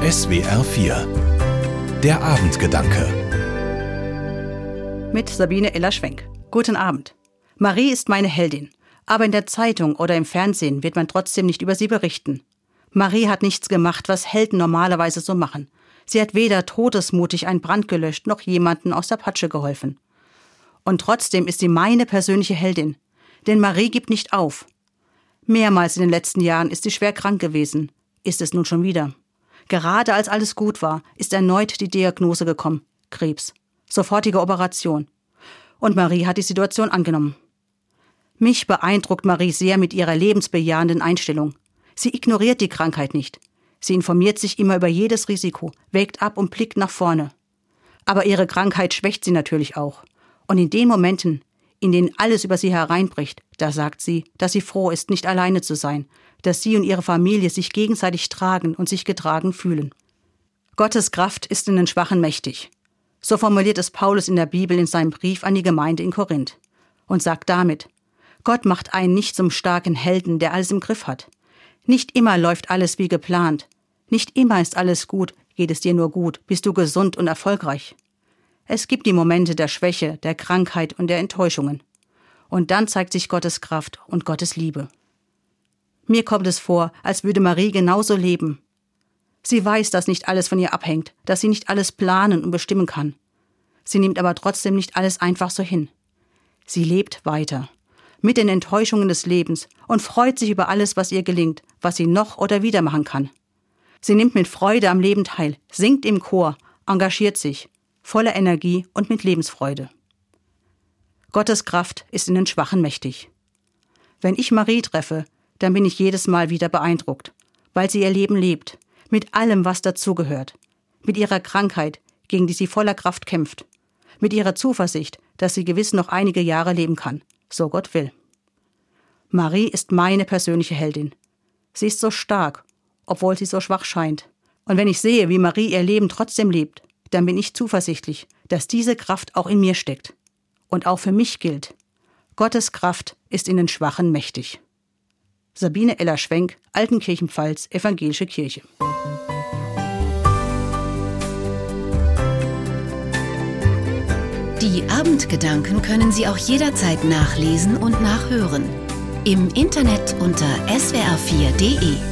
SWR 4 Der Abendgedanke Mit Sabine Eller-Schwenk. Guten Abend. Marie ist meine Heldin. Aber in der Zeitung oder im Fernsehen wird man trotzdem nicht über sie berichten. Marie hat nichts gemacht, was Helden normalerweise so machen. Sie hat weder todesmutig einen Brand gelöscht, noch jemanden aus der Patsche geholfen. Und trotzdem ist sie meine persönliche Heldin. Denn Marie gibt nicht auf. Mehrmals in den letzten Jahren ist sie schwer krank gewesen. Ist es nun schon wieder. Gerade als alles gut war, ist erneut die Diagnose gekommen. Krebs. Sofortige Operation. Und Marie hat die Situation angenommen. Mich beeindruckt Marie sehr mit ihrer lebensbejahenden Einstellung. Sie ignoriert die Krankheit nicht. Sie informiert sich immer über jedes Risiko, wägt ab und blickt nach vorne. Aber ihre Krankheit schwächt sie natürlich auch. Und in den Momenten, in denen alles über sie hereinbricht, da sagt sie, dass sie froh ist, nicht alleine zu sein, dass sie und ihre Familie sich gegenseitig tragen und sich getragen fühlen. Gottes Kraft ist in den Schwachen mächtig. So formuliert es Paulus in der Bibel in seinem Brief an die Gemeinde in Korinth und sagt damit, Gott macht einen nicht zum starken Helden, der alles im Griff hat. Nicht immer läuft alles wie geplant. Nicht immer ist alles gut, geht es dir nur gut, bist du gesund und erfolgreich. Es gibt die Momente der Schwäche, der Krankheit und der Enttäuschungen. Und dann zeigt sich Gottes Kraft und Gottes Liebe. Mir kommt es vor, als würde Marie genauso leben. Sie weiß, dass nicht alles von ihr abhängt, dass sie nicht alles planen und bestimmen kann. Sie nimmt aber trotzdem nicht alles einfach so hin. Sie lebt weiter, mit den Enttäuschungen des Lebens und freut sich über alles, was ihr gelingt, was sie noch oder wieder machen kann. Sie nimmt mit Freude am Leben teil, singt im Chor, engagiert sich, voller Energie und mit Lebensfreude. Gottes Kraft ist in den Schwachen mächtig. Wenn ich Marie treffe, dann bin ich jedes Mal wieder beeindruckt, weil sie ihr Leben lebt, mit allem, was dazugehört, mit ihrer Krankheit, gegen die sie voller Kraft kämpft, mit ihrer Zuversicht, dass sie gewiss noch einige Jahre leben kann, so Gott will. Marie ist meine persönliche Heldin. Sie ist so stark, obwohl sie so schwach scheint. Und wenn ich sehe, wie Marie ihr Leben trotzdem lebt, dann bin ich zuversichtlich, dass diese Kraft auch in mir steckt. Und auch für mich gilt, Gottes Kraft ist in den Schwachen mächtig. Sabine Eller-Schwenk, Altenkirchenpfalz, Evangelische Kirche. Die Abendgedanken können Sie auch jederzeit nachlesen und nachhören. Im Internet unter swr4.de.